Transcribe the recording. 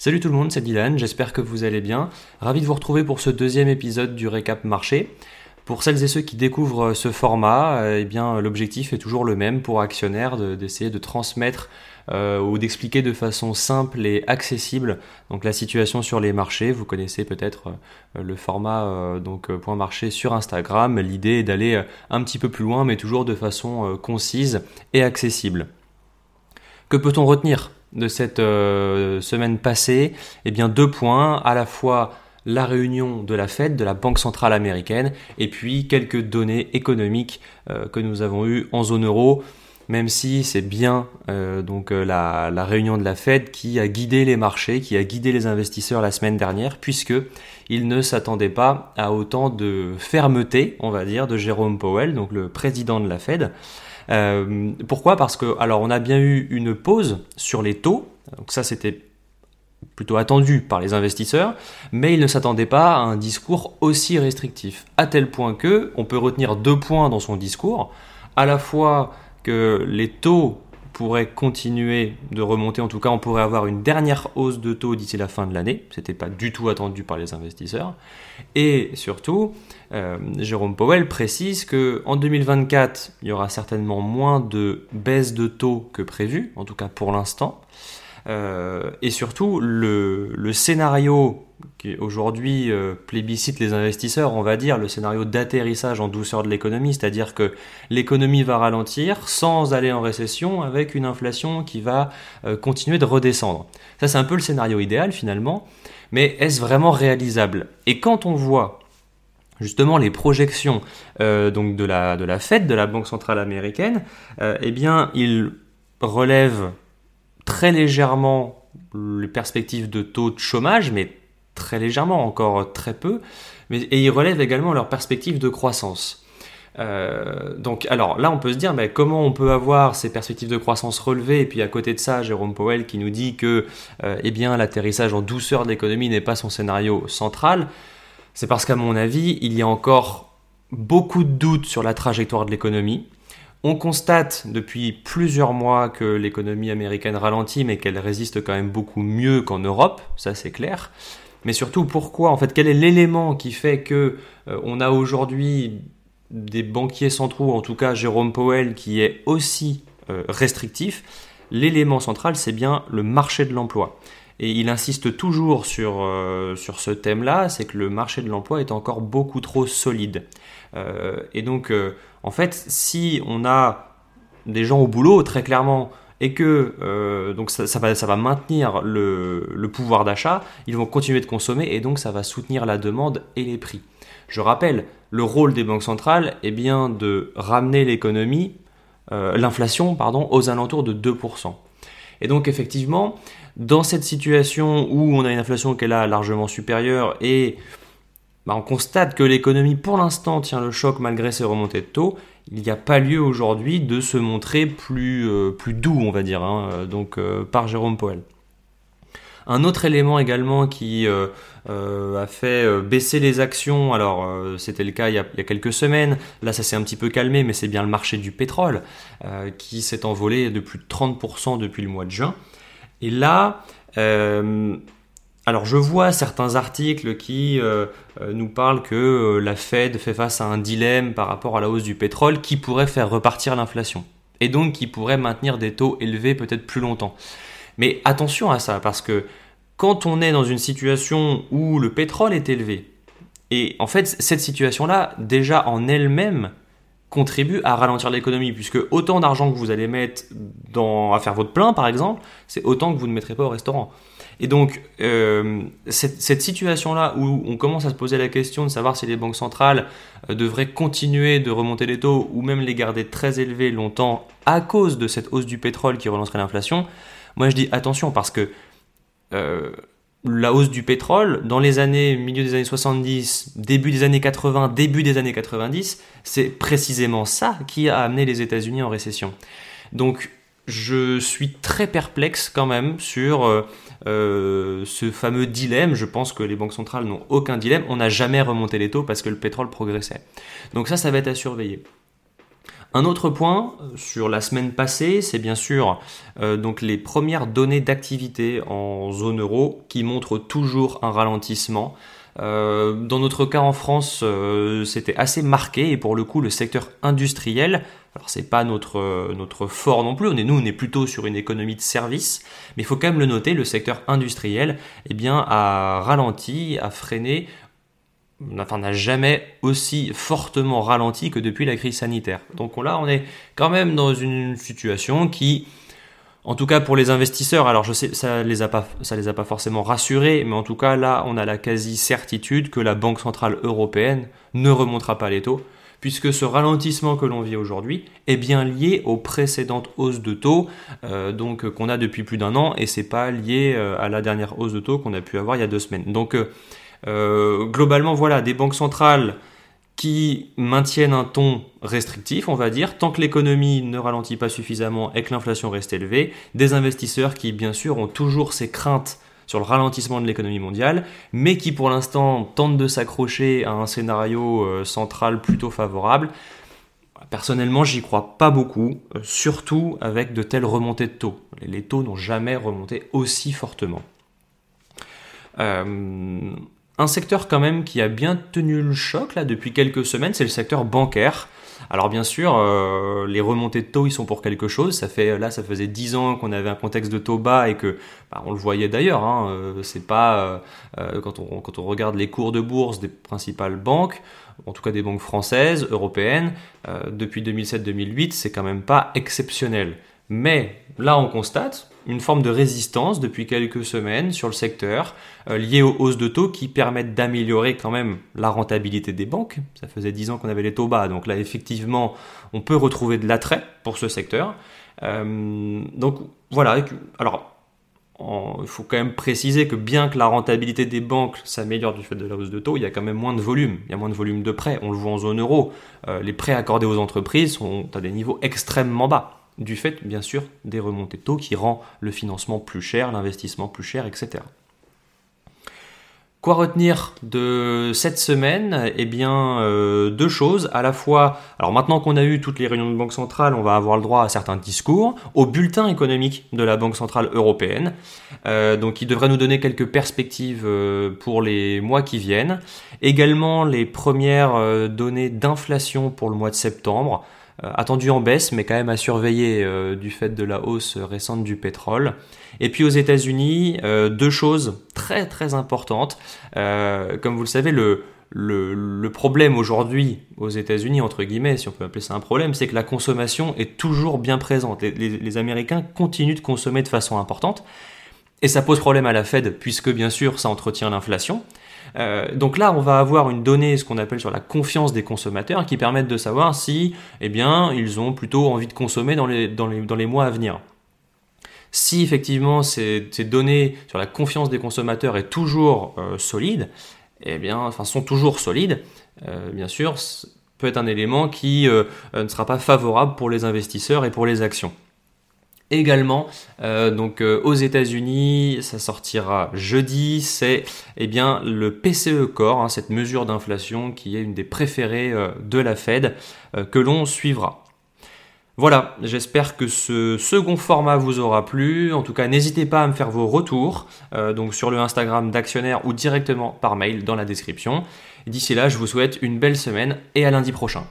Salut tout le monde, c'est Dylan, j'espère que vous allez bien. Ravi de vous retrouver pour ce deuxième épisode du récap marché. Pour celles et ceux qui découvrent ce format, eh bien l'objectif est toujours le même pour actionnaires d'essayer de, transmettre euh, ou d'expliquer de façon simple et accessible donc la situation sur les marchés. Vous connaissez peut-être euh, le format euh, donc point marché sur Instagram. L'idée est d'aller un petit peu plus loin, mais toujours de façon concise et accessible. Que peut-on retenir? De cette euh, semaine passée Eh bien, deux points, à la fois la réunion de la Fed, de la Banque centrale américaine, et puis quelques données économiques euh, que nous avons eues en zone euro, même si c'est bien euh, donc la, réunion de la Fed qui a guidé les marchés, qui a guidé les investisseurs la semaine dernière, puisque ils ne s'attendaient pas à autant de fermeté, on va dire, de Jérôme Powell, donc le président de la Fed. Euh, pourquoi? Parce que, alors, on a bien eu une pause sur les taux. Donc ça, c'était plutôt attendu par les investisseurs, mais ils ne s'attendaient pas à un discours aussi restrictif, à tel point que on peut retenir deux points dans son discours, à la fois que les taux pourrait continuer de remonter. En tout cas, on pourrait avoir une dernière hausse de taux d'ici la fin de l'année. Ce n'était pas du tout attendu par les investisseurs. Et surtout, euh, Jérôme Powell précise que en 2024, il y aura certainement moins de baisse de taux que prévu, en tout cas pour l'instant. Euh, et surtout, le, scénario qui aujourd'hui euh, plébiscite les investisseurs, on va dire, le scénario d'atterrissage en douceur de l'économie, c'est-à-dire que l'économie va ralentir sans aller en récession avec une inflation qui va euh, continuer de redescendre. Ça, c'est un peu le scénario idéal finalement, mais est-ce vraiment réalisable? Et quand on voit justement les projections donc de la, de la Fed, de la Banque Centrale Américaine, eh bien, il relève très légèrement les perspectives de taux de chômage, mais très légèrement, encore très peu, mais, et ils relèvent également leur perspective de croissance. Euh, donc, alors là, on peut se dire, mais comment on peut avoir ces perspectives de croissance relevées? Et puis à côté de ça, Jérôme Powell qui nous dit que, euh, eh l'atterrissage en douceur de l'économie n'est pas son scénario central. C'est parce qu'à mon avis, il y a encore beaucoup de doutes sur la trajectoire de l'économie. On constate depuis plusieurs mois que l'économie américaine ralentit, mais qu'elle résiste quand même beaucoup mieux qu'en Europe, ça c'est clair mais surtout pourquoi, en fait, quel est l'élément qui fait que euh, on a aujourd'hui des banquiers centraux, en tout cas Jérôme Powell, qui est aussi euh, restrictif? L'élément central, c'est bien le marché de l'emploi. Et il insiste toujours sur, euh, sur ce thème-là, c'est que le marché de l'emploi est encore beaucoup trop solide. et donc, en fait, si on a des gens au boulot, très clairement, et que euh, donc ça, va, maintenir le, pouvoir d'achat, ils vont continuer de consommer et donc ça va soutenir la demande et les prix. Je rappelle, le rôle des banques centrales est bien de ramener l'économie, euh, l'inflation, aux alentours de 2%. Et donc effectivement, dans cette situation où on a une inflation qui est là largement supérieure et bah, on constate que l'économie pour l'instant tient le choc malgré ses remontées de taux, il n'y a pas lieu aujourd'hui de se montrer plus, euh, plus doux, on va dire, hein, euh, donc euh, par Jérôme Powell. Un autre élément également qui a fait baisser les actions, alors c'était le cas il y, a, quelques semaines, là ça s'est un petit peu calmé, mais c'est bien le marché du pétrole qui s'est envolé de plus de 30% depuis le mois de juin. Et là, alors je vois certains articles qui euh, euh, nous parlent que euh, la Fed fait face à un dilemme par rapport à la hausse du pétrole qui pourrait faire repartir l'inflation et donc qui pourrait maintenir des taux élevés peut-être plus longtemps. Mais attention à ça parce que quand on est dans une situation où le pétrole est élevé, et en fait cette situation-là déjà en elle-même contribue à ralentir l'économie, puisque autant d'argent que vous allez mettre dans, à faire votre plein, par exemple, c'est autant que vous ne mettrez pas au restaurant. Et donc, euh, cette, situation-là où on commence à se poser la question de savoir si les banques centrales euh, devraient continuer de remonter les taux ou même les garder très élevés longtemps à cause de cette hausse du pétrole qui relancerait l'inflation, moi je dis attention parce que euh, la hausse du pétrole dans les années, milieu des années 70, début des années 80, début des années 90, c'est précisément ça qui a amené les États-Unis en récession. Donc, je suis très perplexe quand même sur euh, euh, ce fameux dilemme. Je pense que les banques centrales n'ont aucun dilemme. On n'a jamais remonté les taux parce que le pétrole progressait. Donc ça, ça va être à surveiller. Un autre point sur la semaine passée, c'est bien sûr les premières données d'activité en zone euro qui montrent toujours un ralentissement. Euh, dans notre cas en France, euh, c'était assez marqué et pour le coup, le secteur industriel, alors c'est pas notre notre fort non plus. On est nous, on est plutôt sur une économie de service, mais il faut quand même le noter, le secteur industriel, eh bien, a ralenti, a freiné. Enfin, n'a jamais aussi fortement ralenti que depuis la crise sanitaire. Donc là, on est quand même dans une situation qui, en tout cas pour les investisseurs, alors je sais ça les a pas les a pas forcément rassurés, mais en tout cas là on a la quasi certitude que la Banque centrale européenne ne remontera pas les taux, puisque ce ralentissement que l'on vit aujourd'hui est bien lié aux précédentes hausses de taux, euh, donc qu'on a depuis plus d'un an, et c'est pas lié euh, à la dernière hausse de taux qu'on a pu avoir il y a deux semaines. Donc euh, globalement voilà des banques centrales qui maintiennent un ton restrictif, on va dire, tant que l'économie ne ralentit pas suffisamment et que l'inflation reste élevée, des investisseurs qui, bien sûr, ont toujours ces craintes sur le ralentissement de l'économie mondiale, mais qui pour l'instant tentent de s'accrocher à un scénario euh, central plutôt favorable. Personnellement, j'y crois pas beaucoup, euh, surtout avec de telles remontées de taux. Les taux n'ont jamais remonté aussi fortement. Euh, un secteur quand même qui a bien tenu le choc là depuis quelques semaines, c'est le secteur bancaire. Alors bien sûr, euh, les remontées de taux, ils sont pour quelque chose. Ça fait là, ça faisait 10 ans qu'on avait un contexte de taux bas et que bah, on le voyait d'ailleurs. Hein, euh, c'est pas euh, quand on quand on regarde les cours de bourse des principales banques, en tout cas des banques françaises, européennes, depuis 2007-2008, c'est quand même pas exceptionnel. Mais là, on constate une forme de résistance depuis quelques semaines sur le secteur euh, liée aux hausses de taux qui permettent d'améliorer quand même la rentabilité des banques. Ça faisait 10 ans qu'on avait les taux bas, donc là effectivement on peut retrouver de l'attrait pour ce secteur. Euh, donc voilà, alors il faut quand même préciser que bien que la rentabilité des banques s'améliore du fait de la hausse de taux, il y a quand même moins de volume. Il y a moins de volume de prêts. On le voit en zone euro. Euh, les prêts accordés aux entreprises sont à des niveaux extrêmement bas du fait bien sûr des remontées de taux qui rend le financement plus cher, l'investissement plus cher, etc. Quoi retenir de cette semaine? Eh bien, euh, deux choses. À la fois, alors maintenant qu'on a eu toutes les réunions de Banque centrale, on va avoir le droit à certains discours, au bulletin économique de la Banque centrale européenne, euh, donc qui devrait nous donner quelques perspectives euh, pour les mois qui viennent. Également, les premières données d'inflation pour le mois de septembre. Euh, attendu en baisse, mais quand même à surveiller euh, du fait de la hausse récente du pétrole. Et puis aux États-Unis, euh, deux choses très très importantes. comme vous le savez, le, le, problème aujourd'hui aux États-Unis, entre guillemets, si on peut appeler ça un problème, c'est que la consommation est toujours bien présente. les, Américains continuent de consommer de façon importante. Et ça pose problème à la Fed, puisque bien sûr, ça entretient l'inflation. Euh, donc là, on va avoir une donnée, ce qu'on appelle sur la confiance des consommateurs, qui permettent de savoir si, eh bien, ils ont plutôt envie de consommer dans les, mois à venir. Si effectivement ces, ces, données sur la confiance des consommateurs est toujours euh, solide, eh bien, enfin, sont toujours solides, euh, bien sûr, peut être un élément qui ne sera pas favorable pour les investisseurs et pour les actions. Également, euh, donc euh, aux États-Unis, ça sortira jeudi. C'est eh bien le PCE Core, hein, cette mesure d'inflation qui est une des préférées euh, de la Fed que l'on suivra. Voilà, j'espère que ce second format vous aura plu. En tout cas, n'hésitez pas à me faire vos retours, donc sur le Instagram d'Actionnaire ou directement par mail dans la description. D'ici là, je vous souhaite une belle semaine et à lundi prochain.